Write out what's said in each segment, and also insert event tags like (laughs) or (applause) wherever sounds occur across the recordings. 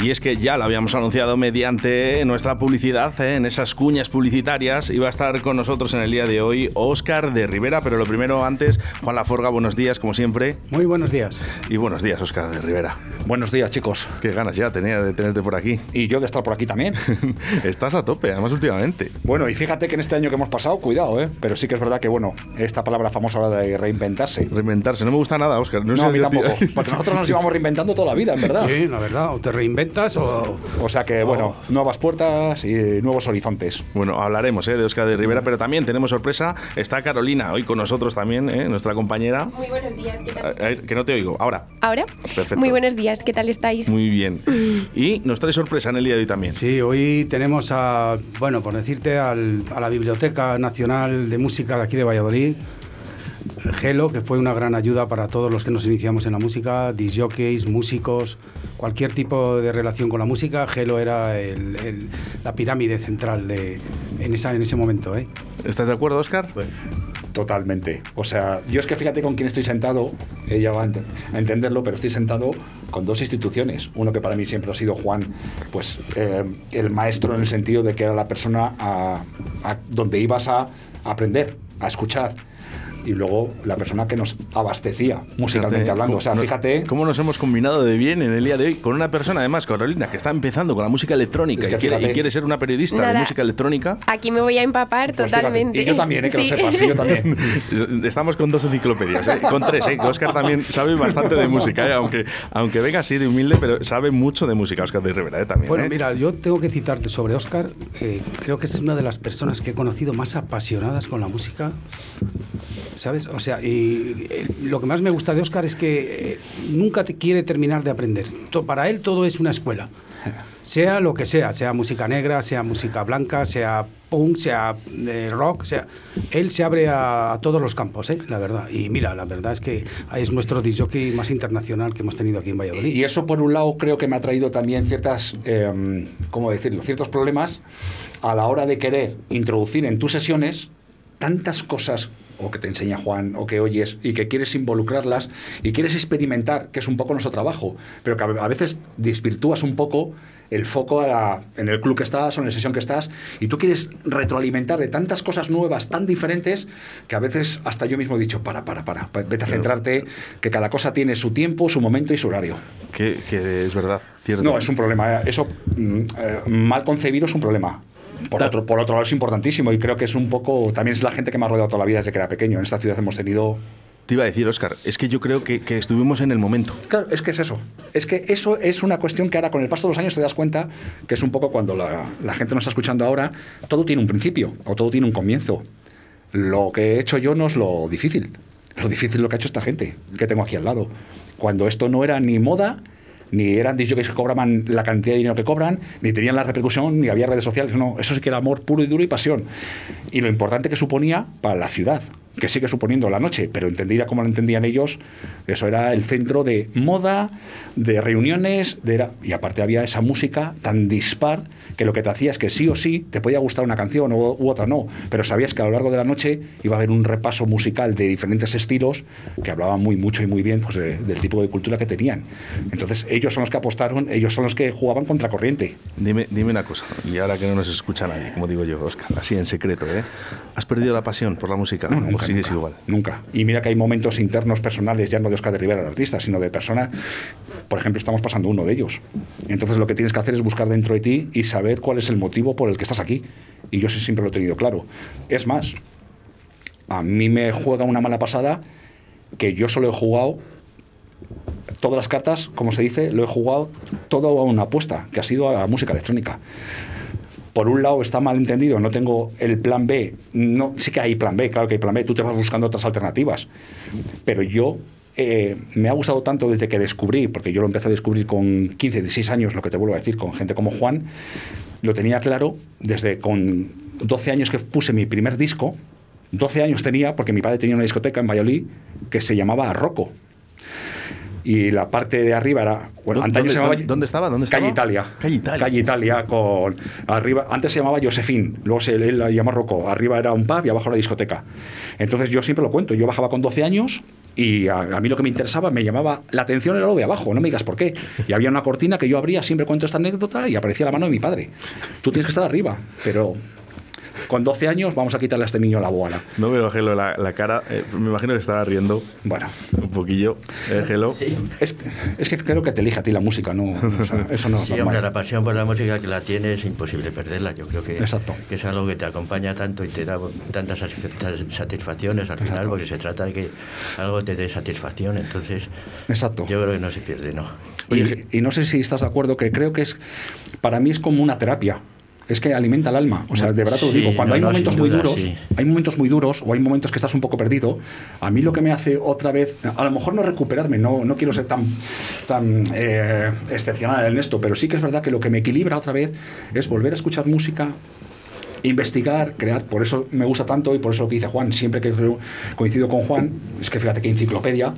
Y es que ya lo habíamos anunciado mediante nuestra publicidad, ¿eh? en esas cuñas publicitarias. Iba a estar con nosotros en el día de hoy Óscar de Rivera, pero lo primero antes, Juan Laforga, buenos días, como siempre. Muy buenos días. Y buenos días, Óscar de Rivera. Buenos días, chicos. Qué ganas ya tenía de tenerte por aquí. Y yo de estar por aquí también. (laughs) Estás a tope, además últimamente. Bueno, y fíjate que en este año que hemos pasado, cuidado, ¿eh? Pero sí que es verdad que, bueno, esta palabra famosa ahora de reinventarse. Reinventarse, no me gusta nada, Óscar. No, a mí tampoco. Porque nosotros nos (laughs) íbamos reinventando toda la vida, en verdad. Sí, la verdad. O te reinventas o... O sea que, bueno, nuevas puertas y nuevos horizontes. Bueno, hablaremos ¿eh? de Óscar de Rivera, pero también tenemos sorpresa. Está Carolina hoy con nosotros también, ¿eh? nuestra compañera. Muy buenos días, ¿qué tal? Eh, que no te oigo. Ahora. ¿Ahora? Perfecto. Muy buenos días, ¿qué tal estáis? Muy bien. Y nos trae sorpresa en el día de hoy también. Sí, hoy tenemos a, bueno, por decirte, al- a la Biblioteca Nacional de Música de aquí de Valladolid. Gelo, que fue una gran ayuda para todos los que nos iniciamos en la música, disjockeys, músicos, cualquier tipo de relación con la música. Gelo era el- el- la pirámide central de, en, esa, en ese momento. ¿eh? ¿Estás de acuerdo, Óscar? Totalmente. O sea, yo es que fíjate con quién estoy sentado, ella va a entenderlo, pero estoy sentado con dos instituciones. Uno que para mí siempre ha sido Juan, pues eh, el maestro en el sentido de que era la persona a- a donde ibas a aprender, a escuchar. Y luego la persona que nos abastecía musicalmente Fíjate, hablando. O sea, fíjate. Cómo nos hemos combinado de bien en el día de hoy con una persona, además, Carolina, que está empezando con la música electrónica Es que y, quiere, y quiere ser una periodista de música electrónica. Aquí me voy a empapar Pues fíjate, totalmente. Y yo también, eh, que Sí. lo sepas, sí, yo también. (laughs) Estamos con dos enciclopedias, ¿eh? con tres, ¿eh? que Óscar también sabe bastante de música, ¿eh? aunque, aunque venga así de humilde, pero sabe mucho de música, Óscar de Rivera, ¿eh? también. Bueno, ¿eh? mira, yo tengo que citarte sobre Oscar. eh, creo que es una de las personas que he conocido más apasionadas con la música. ¿Sabes? O sea, y eh, lo que más me gusta de Oscar es que eh, nunca te quiere terminar de aprender. To- Para él todo es una escuela. (laughs) Sea lo que sea, sea música negra, sea música blanca, sea punk, sea eh, rock, sea... Él se abre a, a todos los campos, ¿eh? la verdad. Y mira, la verdad es que es nuestro disjockey más internacional que hemos tenido aquí en Valladolid. Y eso, por un lado, creo que me ha traído también ciertas, eh, ¿cómo decirlo? Ciertos problemas a la hora de querer introducir en tus sesiones tantas cosas o que te enseña Juan o que oyes y que quieres involucrarlas y quieres experimentar, que es un poco nuestro trabajo, pero que a veces desvirtúas un poco el foco a la- en el club que estás o en la sesión que estás y tú quieres retroalimentar de tantas cosas nuevas, tan diferentes, que a veces hasta yo mismo he dicho, para, para, para, pa- vete a centrarte, que cada cosa tiene su tiempo, su momento y su horario. Que, que es verdad, cierto. No, es un problema. Eso mm, eh, mal concebido es un problema. Por otro, por otro lado es importantísimo y creo que es un poco, también es la gente que me ha rodeado toda la vida desde que era pequeño. En esta ciudad hemos tenido... Te iba a decir, Óscar, es que yo creo que, que estuvimos en el momento. Claro, es que es eso. Es que eso es una cuestión que ahora con el paso de los años te das cuenta que es un poco cuando la, la gente nos está escuchando ahora, todo tiene un principio o todo tiene un comienzo. Lo que he hecho yo no es lo difícil. Lo difícil es lo que ha hecho esta gente que tengo aquí al lado. Cuando esto no era ni moda, ni eran DJs que cobraban la cantidad de dinero que cobran, ni tenían la repercusión, ni había redes sociales. No, eso sí que era amor puro y duro y pasión. Y lo importante que suponía para la ciudad, que sigue suponiendo la noche, pero entendida como lo entendían ellos, eso era el centro de moda, de reuniones, de era- y aparte había esa música tan dispar que lo que te hacía es que sí o sí te podía gustar una canción u, u otra no, pero sabías que a lo largo de la noche iba a haber un repaso musical de diferentes estilos que hablaban muy mucho y muy bien pues, de- del tipo de cultura que tenían. Entonces ellos son los que apostaron, ellos son los que jugaban contracorriente. Dime, dime una cosa, y ahora que no nos escucha nadie, como digo yo, Óscar, así en secreto, ¿eh? ¿Has perdido la pasión por la música? No, ¿O nunca, sigues nunca, igual? Nunca. Y mira que hay momentos internos personales, ya no de Oscar de Rivera, el artista, sino de personas. Por ejemplo, estamos pasando uno de ellos. Entonces lo que tienes que hacer es buscar dentro de ti y saber cuál es el motivo por el que estás aquí. Y yo sí siempre lo he tenido claro. Es más, a mí me juega una mala pasada que yo solo he jugado todas las cartas, como se dice, lo he jugado todo a una apuesta, que ha sido a la música electrónica por un lado está mal entendido, no tengo el plan B, no, sí que hay plan B, claro que hay plan B, tú te vas buscando otras alternativas, pero yo eh, me ha gustado tanto desde que descubrí, porque yo lo empecé a descubrir con 15, 16 años, lo que te vuelvo a decir, con gente como Juan, lo tenía claro desde con 12 años que puse mi primer disco, 12 años tenía porque mi padre tenía una discoteca en Valladolid que se llamaba Rocco. Y la parte de arriba era. Bueno, ¿Dónde- antaño se llamaba. dónde- dónde estaba? ¿Dónde Calle estaba? Italia. Calle Italia. Calle Italia con. Arriba, antes se llamaba Josefín, luego se él la llamó Rocco. Arriba era un pub y abajo la discoteca. Entonces yo siempre lo cuento. Yo bajaba con 12 años y a, a mí lo que me interesaba, me llamaba la atención era lo de abajo, no me digas por qué. Y había una cortina que yo abría, siempre cuento esta anécdota y aparecía la mano de mi padre. Tú tienes que estar arriba, pero. Con 12 años vamos a quitarle a este niño la boala. No veo a Gelo la, la cara. eh, me imagino que estaba riendo Bueno, un poquillo. Eh, Gelo. es, es que creo que te elige a ti la música, no, o sea, eso no es Sí, normal. hombre, la pasión por la música que la tienes es imposible perderla. Yo creo que, Exacto. que es algo que te acompaña tanto y te da tantas satisfa- satisfacciones al final, Exacto. porque se trata de que algo te dé satisfacción. Entonces, Exacto. yo creo que no se pierde, ¿no? Y, y no sé si estás de acuerdo que creo que es, para mí es como una terapia. Es que alimenta el alma. O sea, de verdad te lo digo. Cuando no, hay momentos muy duda, duros, hay momentos muy duros o hay momentos que estás un poco perdido, a mí lo que me hace otra vez, a lo mejor no recuperarme, no, no quiero ser tan, tan eh, excepcional en esto, pero sí que es verdad que lo que me equilibra otra vez es volver a escuchar música, investigar, crear. Por eso me gusta tanto y por eso lo que dice Juan, siempre que coincido con Juan, es que fíjate qué enciclopedia.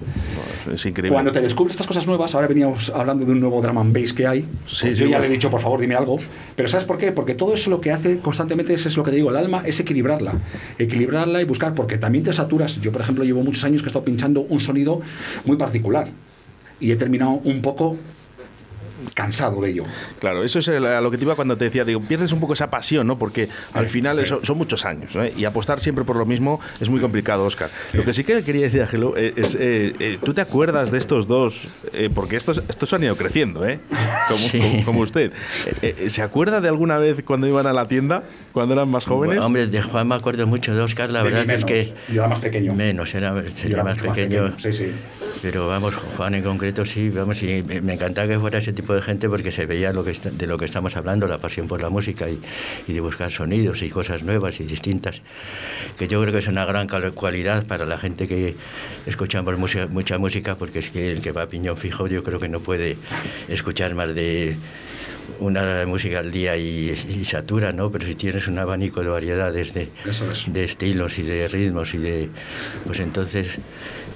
Es increíble. Cuando te descubres estas cosas nuevas, ahora veníamos hablando de un nuevo drum and bass que hay. Sí, pues sí, yo ya bueno. le he dicho, por favor, dime algo. Pero ¿sabes por qué? Porque todo eso lo que hace constantemente es, es lo que te digo, el alma es equilibrarla. Equilibrarla y buscar, porque también te saturas. Yo, por ejemplo, llevo muchos años que he estado pinchando un sonido muy particular. Y he terminado un poco cansado de ello. Claro, eso es a lo que te iba cuando te decía, digo, pierdes un poco esa pasión, ¿no? Porque al final eso, son muchos años, ¿eh? Y apostar siempre por lo mismo es muy complicado, Oscar. Lo que sí que quería decir, Ángelo, eh, es, eh, eh, ¿tú te acuerdas de estos dos? Eh, porque estos, estos han ido creciendo, ¿eh? Como, Sí. como- como usted. Eh, eh, ¿Se acuerda de alguna vez cuando iban a la tienda, cuando eran más jóvenes? Bueno, hombre, de Juan me acuerdo mucho, de Oscar, la De verdad es que... Yo era más pequeño. Menos, era, Yo era más pequeño. Sí, sí. Pero vamos, Juan en concreto sí, vamos, y me encantaba que fuera ese tipo de gente porque se veía lo que está- de lo que estamos hablando, la pasión por la música y, y de buscar sonidos y cosas nuevas y distintas, que yo creo que es una gran cualidad para la gente que escuchamos música, mucha música, porque es que el que va a piñón fijo yo creo que no puede escuchar más de una música al día y, y satura, ¿no? Pero si tienes un abanico de variedades de, es. de estilos y de ritmos y de... Pues entonces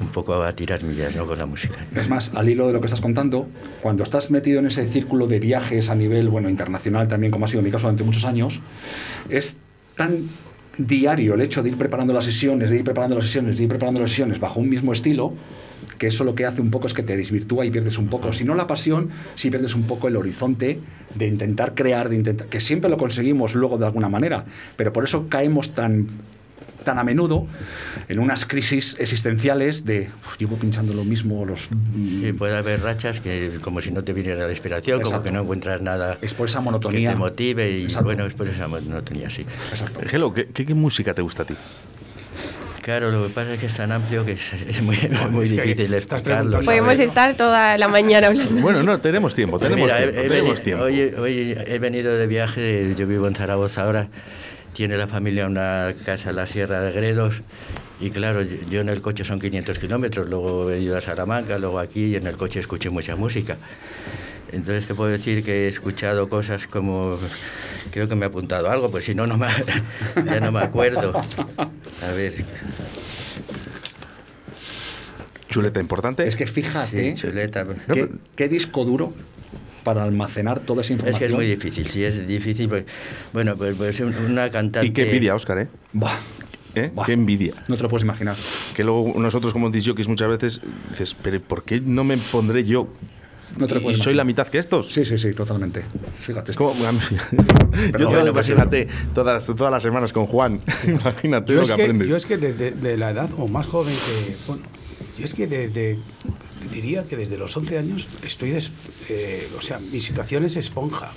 un poco a tirar millas, ¿no? Con la música. Es más, al hilo de lo que estás contando, cuando estás metido en ese círculo de viajes a nivel bueno, internacional también, como ha sido mi caso durante muchos años, es tan diario el hecho de ir preparando las sesiones, de ir preparando las sesiones, de ir preparando las sesiones bajo un mismo estilo, que eso lo que hace un poco es que te desvirtúa y pierdes un poco, si no la pasión, sí pierdes un poco el horizonte de intentar crear, de intentar, que siempre lo conseguimos luego de alguna manera, pero por eso caemos tan tan a menudo en unas crisis existenciales de "Uf, llevo pinchando lo mismo los Sí, puede haber rachas que como si no te viniera la inspiración, como Exacto. que no encuentras nada Es por esa que monotonía. te motive y Exacto. bueno, es por esa monotonía, sí. Exacto. ¿qué, qué, qué música te gusta a ti? Claro, lo que pasa es que es tan amplio que es, es muy, (laughs) muy es difícil explicarlo. Podemos ¿sabes? estar toda la mañana hablando. Bueno, no, tenemos tiempo, Pues tenemos mira, he- tiempo, he tenemos veni- tiempo. Hoy, hoy he venido de viaje, yo vivo en Zaragoza ahora, tiene la familia una casa en la Sierra de Gredos y claro, yo yo en el coche son 500 kilómetros, luego he ido a Salamanca, luego aquí y en el coche escuché mucha música. Entonces te puedo decir que he escuchado cosas como, creo que me he apuntado algo, pues si no, no me, (laughs) ya no me acuerdo. A ver, Chuleta importante. Es que fíjate sí, chuleta. qué, qué disco duro para almacenar toda esa Es información. que es muy difícil, sí, es difícil. porque- bueno, pues, pues un- una cantante... y qué envidia, Oscar, ¿eh? Buah, ¿Eh? Qué envidia. no te lo puedes imaginar. Que luego nosotros como disjockeys muchas veces dices, pero ¿por qué no me pondré yo? No te lo y soy la mitad que estos. Sí, sí, sí, totalmente. Fíjate. Es como, (laughs) yo bueno, imagínate todas, todas las semanas con Juan. (laughs) imagínate Yo lo es, que, que, aprendes. yo es que desde de la edad o más joven que... Bueno, yo es que desde... Diría que desde los 11 años estoy... des- eh, o sea, mi situación es esponja.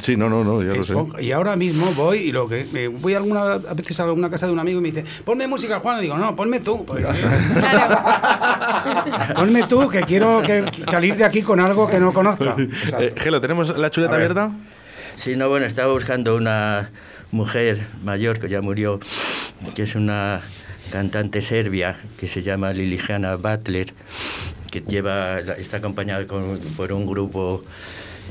Sí, no, no, no, ya lo sé. Y ahora mismo voy y lo que me voy a alguna a veces a alguna casa de un amigo y me dice, ponme música, Juan. Y digo, no, ponme tú. Pues, (laughs) ponme tú, que quiero que, salir de aquí con algo que no conozca. (laughs) Eh, Gelo, ¿tenemos la chuleta abierta? Sí, no, bueno, estaba buscando una mujer mayor que ya murió, que es una cantante serbia que se llama Liliana Butler, que lleva, está acompañada con- por un grupo,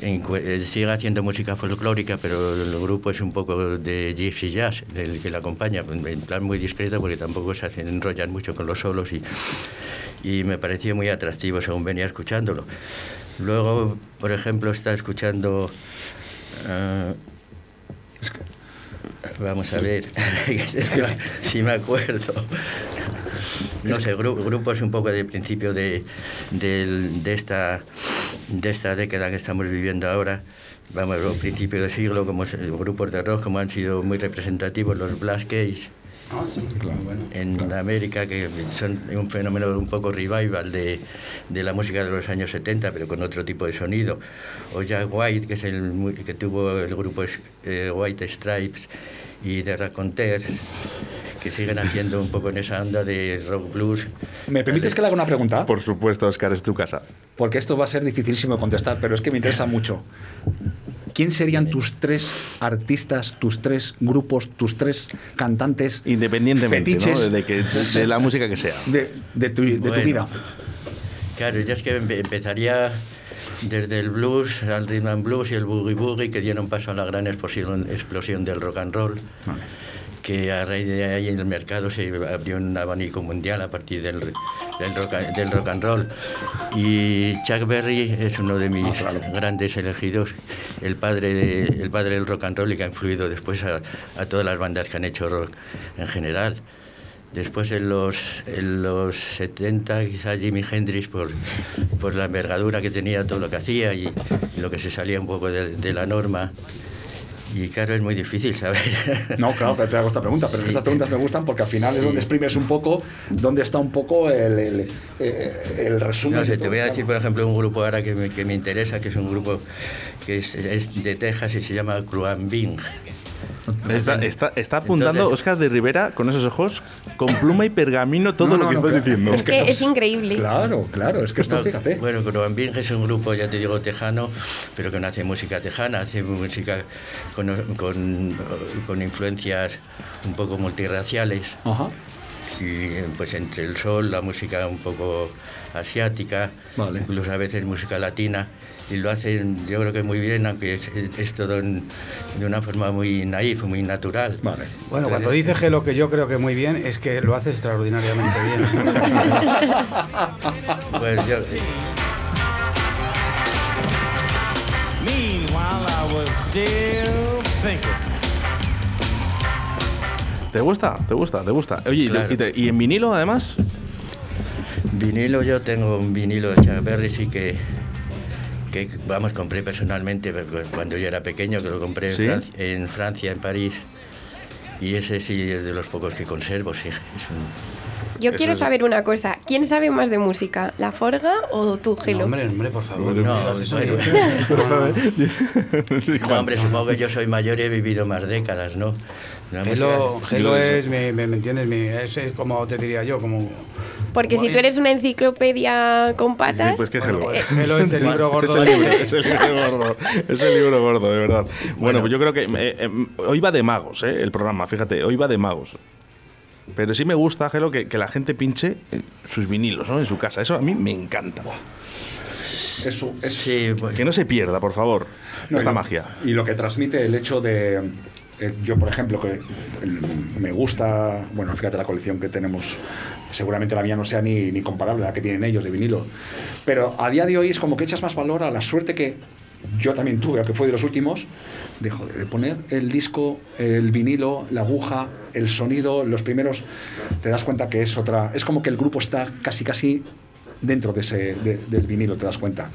eh, sigue haciendo música folclórica, pero el grupo es un poco de gypsy jazz, el que la acompaña, en plan muy discreto porque tampoco se hacen, enrollan mucho con los solos y, y me pareció muy atractivo según venía escuchándolo. Luego, por ejemplo, está escuchando... eh, Vamos a ver, (laughs) si me acuerdo. No sé, gru- grupos un poco de principio de, del- de, esta, de esta década que estamos viviendo ahora, vamos, o principio de siglo, como grupos de rock como han sido muy representativos, los Blast Case Ah, sí, claro, bueno. en América, que son un fenómeno un poco revival de, de la música de los años 70, pero con otro tipo de sonido. O Jack White, que, es el, que tuvo el grupo eh, White Stripes y The Raconteurs, que siguen haciendo un poco en esa onda de rock blues. ¿Me permites que le haga una pregunta? Por supuesto, Oscar, es tu casa. Porque esto va a ser dificilísimo de contestar, pero es que me interesa mucho. ¿Quién serían tus tres artistas, tus tres grupos, tus tres cantantes Independientemente ¿no? de, que, de la música que sea. de, de tu, de tu Bueno. vida? Claro, yo es que empe- empezaría desde el blues, al rhythm and blues y el boogie boogie, que dieron paso a la gran explosión, explosión del rock and roll. Vale. Que a raíz de ahí en el mercado se abrió un abanico mundial a partir del, del, rock, del rock and roll. Y Chuck Berry es uno de mis Ah, claro. grandes elegidos, el padre, de- el padre del rock and roll y que ha influido después a, a todas las bandas que han hecho rock en general. Después en los, en los 70 quizá Jimi Hendrix por, por la envergadura que tenía todo lo que hacía y, y lo que se salía un poco de, de la norma. Y claro, es muy difícil saber. (laughs) No, claro que te hago esta pregunta, pero estas preguntas me gustan porque al final es donde exprimes un poco, donde está un poco el, el, eh, el resumen. No sé, te voy a decir, por ejemplo, un grupo ahora que me, que me interesa, que es un grupo que es, es de Texas y se llama Cruan Bing. (laughs) Está, está, está apuntando Entonces- Oscar de Rivera con esos ojos, con pluma y pergamino, todo No, lo que no, estás claro. diciendo. Es que es increíble. Claro, claro, es que esto, No, fíjate. Bueno, Cruan Bing es un grupo, ya te digo, tejano, pero que no hace música tejana, hace música con, con, con influencias un poco multirraciales. Ajá. y pues entre el sol, la música un poco asiática, Vale. incluso a veces música latina, y lo hacen yo creo que muy bien, aunque es, es todo en- de una forma muy naif, muy natural. Vale. Bueno, cuando dice que lo que yo creo que muy bien es que lo hace extraordinariamente bien. (laughs) Pues yo, Meanwhile, I was still thinking. ¿Te gusta? ¿Te gusta? ¿Te gusta? Oye, ¿y te- Claro. y, te- y en vinilo además? vinilo, yo tengo un vinilo de Chuck Berry, sí que, que vamos, compré personalmente cuando yo era pequeño, que lo compré en ¿Sí? Francia- en Francia, en París. Y ese sí es de los pocos que conservo, sí. Es un- Yo Eso quiero es- saber una cosa. ¿Quién sabe más de música? ¿La Forga o tú, Gelo? No, hombre, hombre, por favor. No, (laughs) (laughs) Sí, No, Juan. hombre, supongo que yo soy mayor y he vivido más décadas, ¿no? Gelo, música- es, me, me, me entiendes? Mi- es, es como te diría yo, como... Porque si tú eres una enciclopedia con patas... pues que Gelo (laughs) es el libro gordo Es el libro, es el libro gordo. Es el libro gordo, de verdad. Bueno, pues yo creo que eh, eh, hoy va de magos, eh, el programa, fíjate, hoy va de magos. Pero sí me gusta, Gelo, que, que la gente pinche eh, sus vinilos ¿no? en su casa. Eso a mí me encanta. Eso, eso. Sí, Que no se pierda, por favor, No, esta y lo- magia. Y lo que transmite el hecho de. Eh, yo, por ejemplo, que el- me gusta. Bueno, fíjate la colección que tenemos. Seguramente la mía no sea ni, ni comparable a la que tienen ellos de vinilo. Pero a día de hoy es como que echas más valor a la suerte que yo también tuve, aunque fue de los últimos, de, joder, de poner el disco, el vinilo, la aguja, el sonido, los primeros. Te das cuenta que es otra. Es como que el grupo está casi, casi dentro de ese, de- del vinilo, te das cuenta.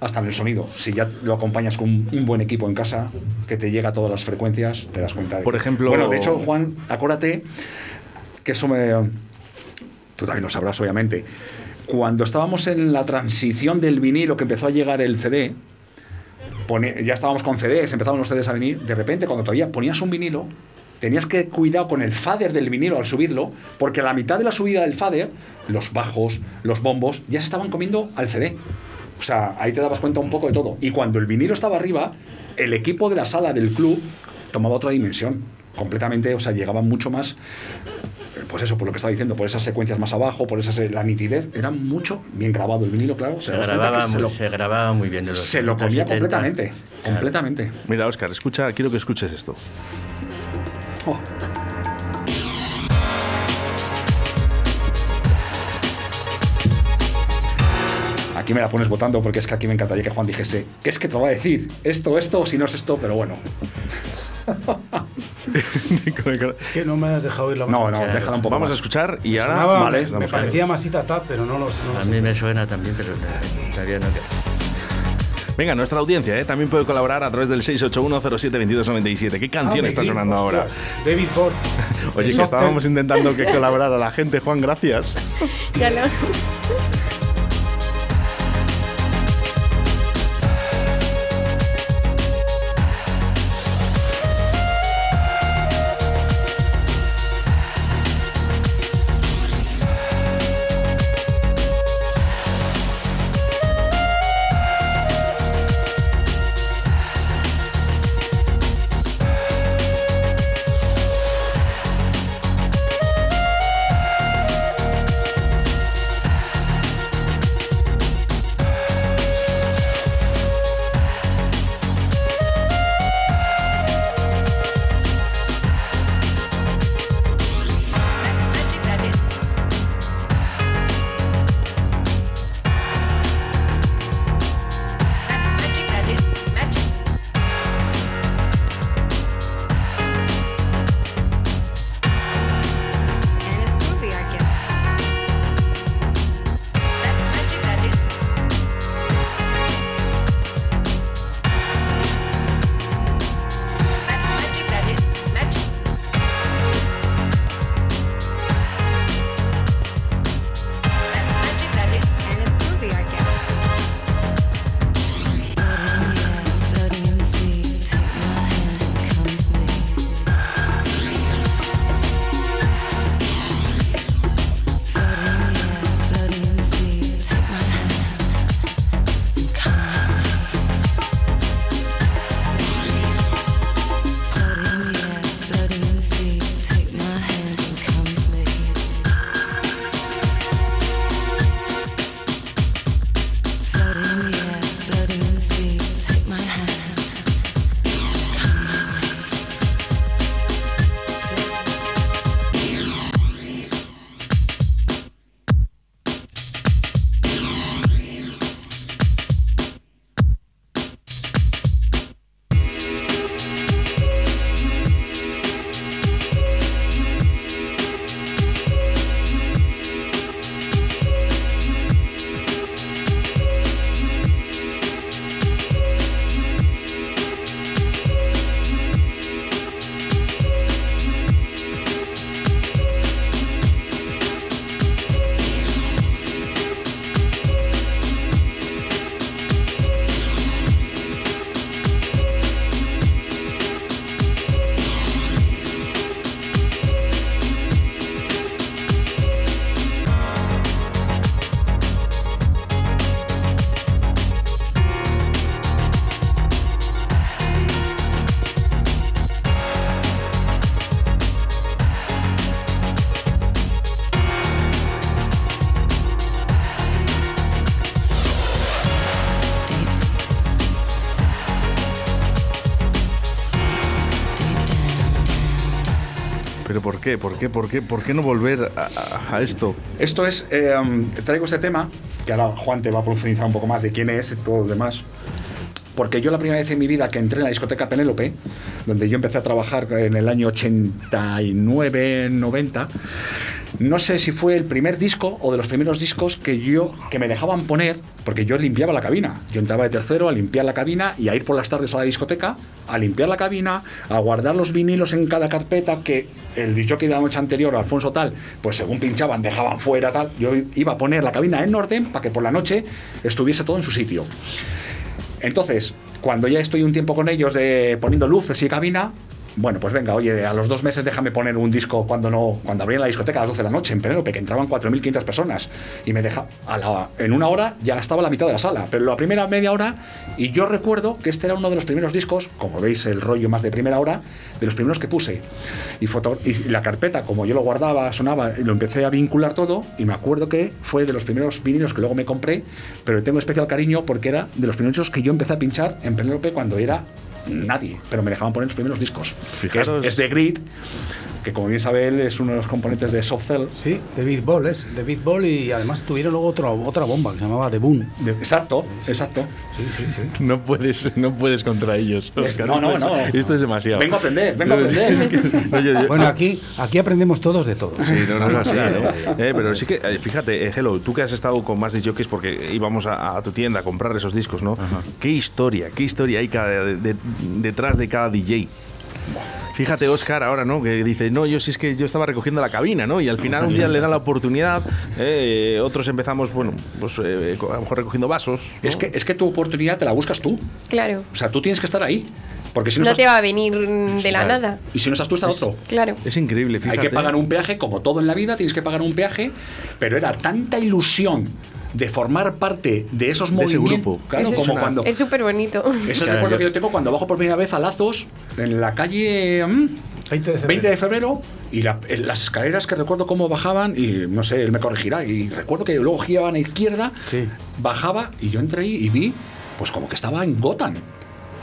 Hasta en el sonido. Si ya lo acompañas con un, un buen equipo en casa que te llega a todas las frecuencias, te das cuenta de Por ejemplo- Bueno, de hecho, Juan, acuérdate que eso me. Tú también lo sabrás, obviamente. Cuando estábamos en la transición del vinilo que empezó a llegar el CD, pone- ya estábamos con CDs, empezaban los CDs a venir, de repente cuando todavía ponías un vinilo, tenías que cuidado con el fader del vinilo al subirlo, porque a la mitad de la subida del fader, los bajos, los bombos, ya se estaban comiendo al CD. O sea, ahí te dabas cuenta un poco de todo. Y cuando el vinilo estaba arriba, el equipo de la sala del club tomaba otra dimensión. Completamente, o sea, llegaba mucho más eh, pues eso, por lo que estaba diciendo, por esas secuencias más abajo, por esas, la nitidez, era mucho bien grabado el vinilo, claro. se, grababa, que se muy- lo, se grababa muy bien de los se lo 60, comía 70. completamente, completamente. Mira, Oscar, escucha, quiero que escuches esto. Aquí me la pones votando porque es que aquí me encantaría que Juan dijese, ¿qué es que te va a decir? Esto, esto, o si no es esto, pero bueno. (laughs) Es que no me has dejado oír la No, no, déjala un poco Vamos a escuchar y ahora. Sonaba- vale, me parecía masita tap, pero no lo no A mí me suena también, pero todavía no. Venga, nuestra audiencia ¿eh? también puede colaborar a través del 681072297. ¿Qué canción Ah, está David, sonando ahora? David Board. (laughs) Oye, que estábamos intentando que colaborara la gente, Juan, gracias. Ya lo. Qué? ¿Por qué? ¿Por qué? ¿Por qué no volver a, esto? Esto es, eh, traigo este tema, que ahora Juan te va a profundizar un poco más de quién es y todo lo demás. Porque yo la primera vez en mi vida que entré en la discoteca Penélope, donde yo empecé a trabajar en el año 89, 90, no sé si fue el primer disco o de los primeros discos que yo que me dejaban poner, porque yo limpiaba la cabina. Yo entraba de tercero a limpiar la cabina y a ir por las tardes a la discoteca, a limpiar la cabina, a guardar los vinilos en cada carpeta que el disjockey de la noche anterior, Alfonso tal, pues según pinchaban dejaban fuera tal. Yo iba a poner la cabina en orden para que por la noche estuviese todo en su sitio. Entonces, cuando ya estoy un tiempo con ellos de poniendo luces y cabina, bueno, pues venga, oye, a los dos meses déjame poner un disco cuando no, cuando abrían la discoteca a las 12 de la noche en Penélope, que entraban 4.500 personas. Y me deja, a la- en una hora ya estaba la mitad de la sala, pero la primera media hora, y yo recuerdo que este era uno de los primeros discos, como veis el rollo más de primera hora, de los primeros que puse. Y, la carpeta, como yo lo guardaba, sonaba, y lo empecé a vincular todo, y me acuerdo que fue de los primeros vinilos que luego me compré, pero tengo especial cariño porque era de los primeros que yo empecé a pinchar en Penélope cuando era nadie, pero me dejaban poner los primeros discos. Que es- Fijaros- es, de Grid, que como bien sabe él es uno de los componentes de Soft Cell. Sí, de Beat Ball, es de Beat Ball y además tuvieron luego otra, otra bomba que se llamaba The Boom. De- exacto, exacto. Sí, sí, sí. No puedes, no puedes contra ellos. Óscar. no, no, esto, es, no. esto es demasiado. Vengo a aprender, vengo a aprender. Es que- no, yo- yo- Bueno, aquí, aquí aprendemos todos de todo. Sí, no, no, no, sí, ¿no? Eh, pero sí que, eh, fíjate, eh, Hello, tú que has estado con más disc jockeys porque íbamos a, a tu tienda a comprar esos discos, ¿no? ¿Qué historia, qué historia hay cada, de- de- detrás de cada DJ? Fíjate, Oscar, ahora, ¿no? Que dice, no, yo sí es que yo estaba recogiendo la cabina, ¿no? Y al final un día le dan la oportunidad, eh, otros empezamos, bueno, pues eh, a lo mejor recogiendo vasos. ¿no? Es que, es que tu oportunidad te la buscas tú. Claro. O sea, tú tienes que estar ahí. Porque si no, No estás, te va a venir de la Claro. nada. Y si no estás tú, está otro. Claro. Es increíble, Hay que pagar un peaje, como todo en la vida, tienes que pagar un peaje, pero era tanta ilusión de formar parte de esos De ese movimientos. grupo. Claro, Eso es como una- cuando. Es súper bonito. Es el Claro, recuerdo yo- que yo tengo cuando bajo por primera vez a Lazos en la calle mm, 20 de febrero. 20 de febrero y la- en las escaleras que recuerdo cómo bajaban y no sé, él me corregirá y recuerdo que luego giraban a izquierda, Sí. bajaba y yo entré y vi pues como que estaba en Gotham.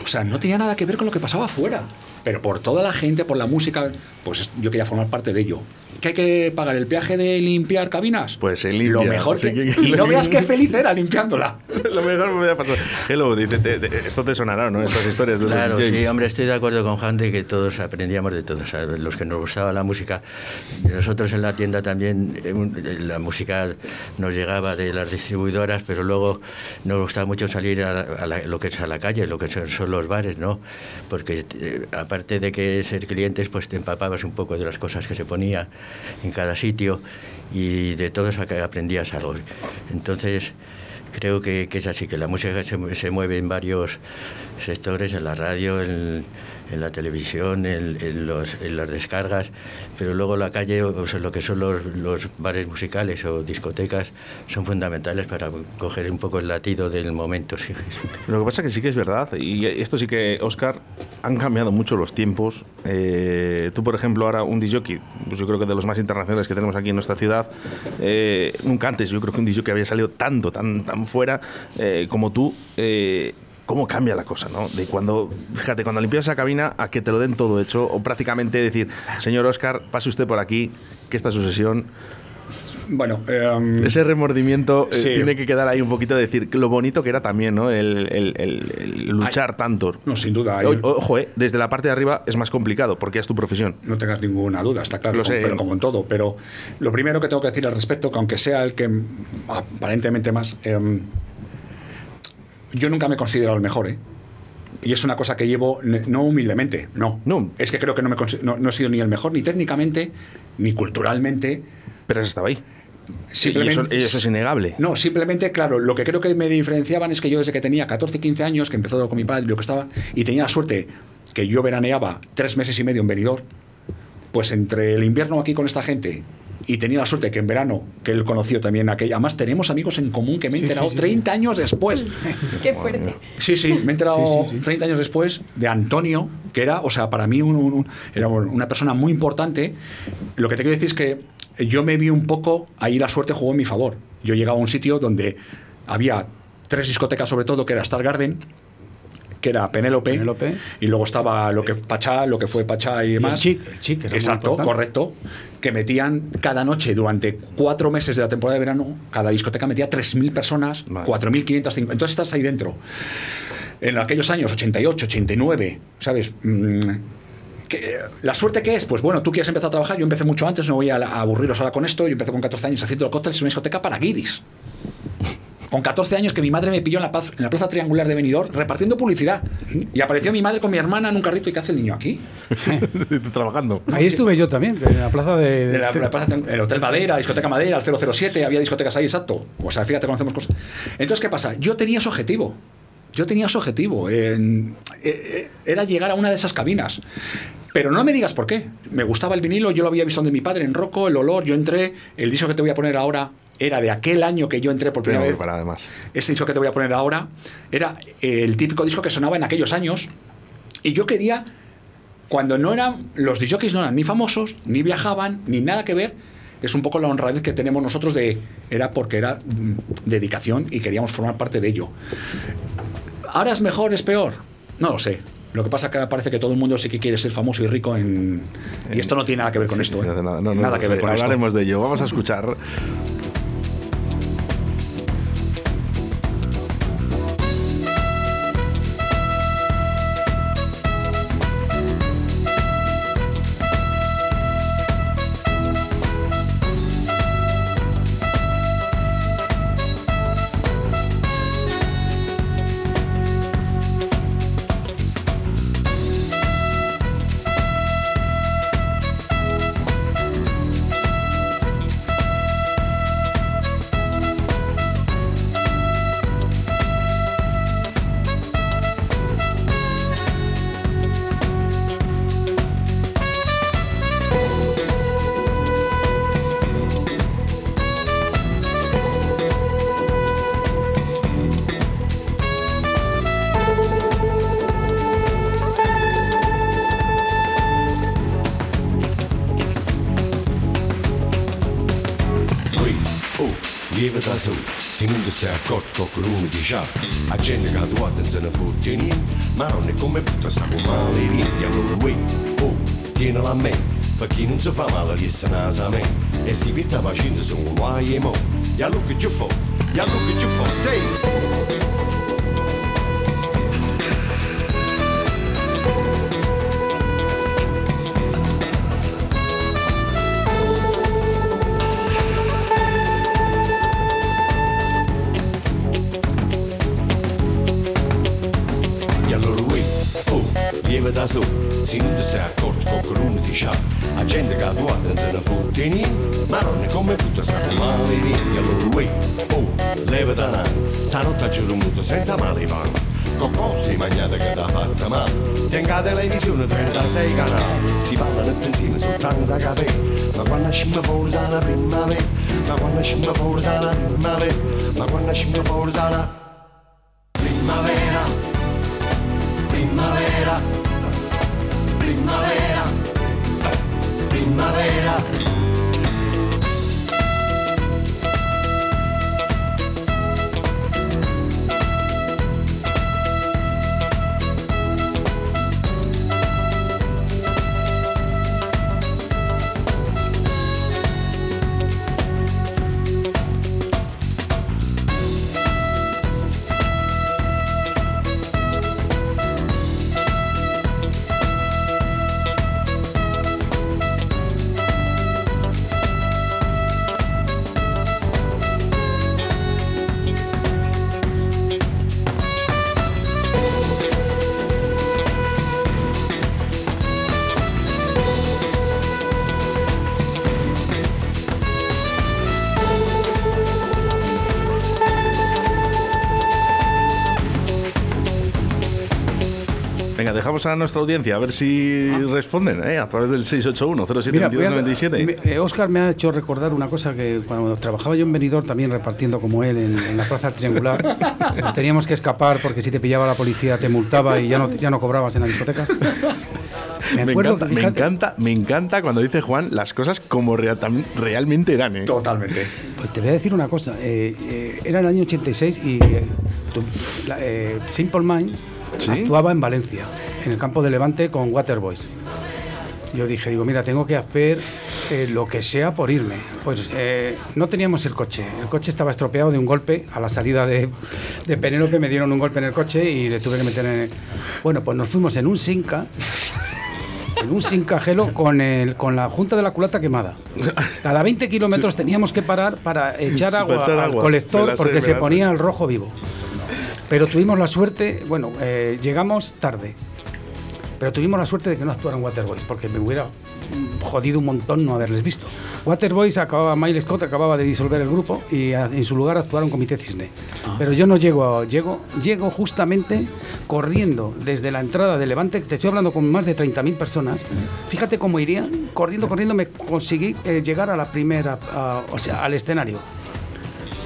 O sea, no tenía nada que ver con lo que pasaba afuera. Pero por toda la gente, por la música, pues yo quería formar parte de ello. ¿Que hay que pagar el peaje de limpiar cabinas? Pues se limpia. Lo mejor Sí, que... que- Y no veas qué feliz era limpiándola. (laughs) Lo mejor me hubiera pasado. Hello, te- te- te- esto te sonará, ¿no? Estas historias de Claro, los DJs. sí, hombre, estoy de acuerdo con Juan de que todos aprendíamos de todo. O sea, los que nos gustaba la música, nosotros en la tienda también, eh, eh, la música nos llegaba de las distribuidoras, pero luego nos gustaba mucho salir a, la- a la- lo que es a la calle, lo que son, son los bares, ¿no? Porque eh, aparte de que ser clientes, pues te empapabas un poco de las cosas que se ponía en cada sitio y de todo aprendías algo. Entonces, creo que, que es así, que la música se, mue- se mueve en varios sectores, en la radio, en, la televisión, en las descargas, pero luego la calle, o sea, lo que son los, los bares musicales o discotecas, son fundamentales para coger un poco el latido del momento. sí. Lo que pasa es que sí que es verdad, y esto sí que, Oscar, han cambiado mucho los tiempos. Eh, tú, por ejemplo, ahora un disjockey, pues yo creo que de los más internacionales que tenemos aquí en nuestra ciudad, eh, nunca antes yo creo que un disjockey había salido tanto, tan, tan fuera eh, como tú. Eh, ¿Cómo cambia la cosa, no? De cuando, fíjate, cuando limpias esa cabina a que te lo den todo hecho, o prácticamente decir, señor Oscar, pase used por aquí, que esta es su sesión. Bueno, em, Ese remordimiento eh, tiene que quedar ahí un poquito de decir lo bonito que era también, ¿no? El, el- el- el luchar tanto. no, sin duda. O- Ojo, eh, desde la parte de arriba es más complicado porque es tu profesión. No tengas ninguna duda, está claro, Lo como- sé. pero como en todo. Pero lo primero que tengo que decir al respecto, que aunque sea el que aparentemente más, em, yo nunca me he considerado el mejor, ¿eh? Y es una cosa que llevo, no humildemente, no. No. Es que creo que no, me no, no he sido ni el mejor, ni técnicamente, ni culturalmente. Pero has estado ahí. Simplemente, y, eso, y eso es innegable. No, simplemente, claro, lo que creo que me diferenciaban es que yo desde que tenía 14, 15 años, que empezó con mi padre lo que estaba, y tenía la suerte que yo veraneaba tres meses y medio en Benidorm, pues entre el invierno aquí con esta gente y tenía la suerte que en verano, que él conoció también aquella, además tenemos amigos en común que me he Sí, enterado sí, sí. 30 años después. (laughs) Qué fuerte. Sí, sí, me he enterado Sí, sí, sí. 30 años después de Antonio, que era, o sea, para mí un- un- un- era una persona muy importante. Lo que te quiero decir es que yo me vi un poco, ahí la suerte jugó en mi favor. Yo llegaba a un sitio donde había tres discotecas sobre todo, que era Star Garden, que era Penélope, Penélope. y luego estaba lo que Pachá, lo que fue Pachá y Y el demás. chic, el chic, era Exacto, correcto. Que metían cada noche durante cuatro meses de la temporada de verano, cada discoteca metía 3.000 personas, Vale. 4.500. Entonces estás ahí dentro. En aquellos años, 88, 89, ¿sabes? Mm, la suerte que es, pues bueno, tú quieres empezar a trabajar, yo empecé mucho antes, no voy a, a aburriros ahora con esto, yo empecé con 14 años haciendo cócteles en una discoteca para guiris. Con 14 años que mi madre me pilló en la, paz- en la plaza triangular de Benidorm repartiendo publicidad. Y apareció mi madre con mi hermana en un carrito y ¿qué hace el niño aquí? (laughs) Trabajando. Ahí estuve yo también, en la plaza de... De la, la plaza, el Hotel Madera, Discoteca Madera, el 007, había discotecas ahí, exacto. O sea, fíjate, conocemos cosas. Entonces, ¿qué pasa? Yo tenía ese objetivo. Yo tenía ese objetivo. en- eh, eh, era llegar a una de esas cabinas. Pero no me digas por qué. Me gustaba el vinilo, yo lo había visto de mi padre en Rocco, el olor, yo entré. El disco que te voy a poner ahora era de aquel año que yo entré por primera vez. para además. Ese disco que te voy a poner ahora era el típico disco que sonaba en aquellos años. Y yo quería, cuando no eran, los DJs no eran ni famosos, ni viajaban, ni nada que ver. Es un poco la honradez que tenemos nosotros de. Era porque era mm, dedicación y queríamos formar parte de ello. ¿Ahora es mejor, es peor? No lo sé. Lo que pasa es que ahora parece que todo el mundo sí que quiere ser famoso y rico en... Y esto no tiene nada que ver con Sí, esto. sí, ¿eh? nada, no, nada no que ver con esto. Hablaremos de ello. Vamos a escuchar. Dice a gente che tu guarda non se ne fotte niente, ma non è come butta sta con male niente, allora qui, oh, tienila a me, per chi non si fa male nasa a me, e si porta pazienza un guai e mo, e allora che ci fa, e allora che ci fa, te! senza maliva con costi magnate che da fatta ma tengate la visione 36 canali si parla tutti insieme soltanto da a capè ma quando scimma forza la primavera ma quando scimma forza la primavera ma quando scimma forza la primavera Dejamos a nuestra audiencia a ver si responden ¿eh? a través del 681 Mira, voy a- 07 me- eh, Oscar me ha hecho recordar una cosa que cuando trabajaba yo en Benidorm también repartiendo como él en, en la plaza triangular, (laughs) nos teníamos que escapar porque si te pillaba la policía te multaba y ya no, ya no cobrabas en la discoteca. (laughs) Me, acuerdo encanta, que, me encanta, me encanta cuando dice Juan las cosas como rea- tam- realmente eran. ¿eh? Totalmente. Pues te voy a decir una cosa. eh, eh, era el año 86 y eh, tu- la- eh, Simple Minds ¿Sí? actuaba en Valencia, en el campo de Levante con Waterboys. Yo dije, digo, mira, tengo que hacer eh, lo que sea por irme. Pues eh, no teníamos el coche. El coche estaba estropeado de un golpe. A la salida de, de Penélope me dieron un golpe en el coche y le tuve que meter en el... Bueno, pues nos fuimos en un Sinca, en un Sinca Gelo con, el, con la junta de la culata quemada. Cada 20 kilómetros teníamos que parar para echar Sí, agua para echar al agua. Me colector porque se ponía el rojo vivo. Pero tuvimos la suerte, bueno, eh, llegamos tarde. Pero tuvimos la suerte de que no actuaran Waterboys, porque me hubiera jodido un montón no haberles visto. Waterboys acababa, Miles Scott acababa de disolver el grupo y a- en su lugar actuaron Comité Cisne. Pero yo no llego, a- llego, llego justamente corriendo desde la entrada de Levante, te estoy hablando con más de 30.000 personas. Fíjate cómo iría, corriendo, corriendo, me conseguí eh, llegar a la primera, a- o sea, al escenario.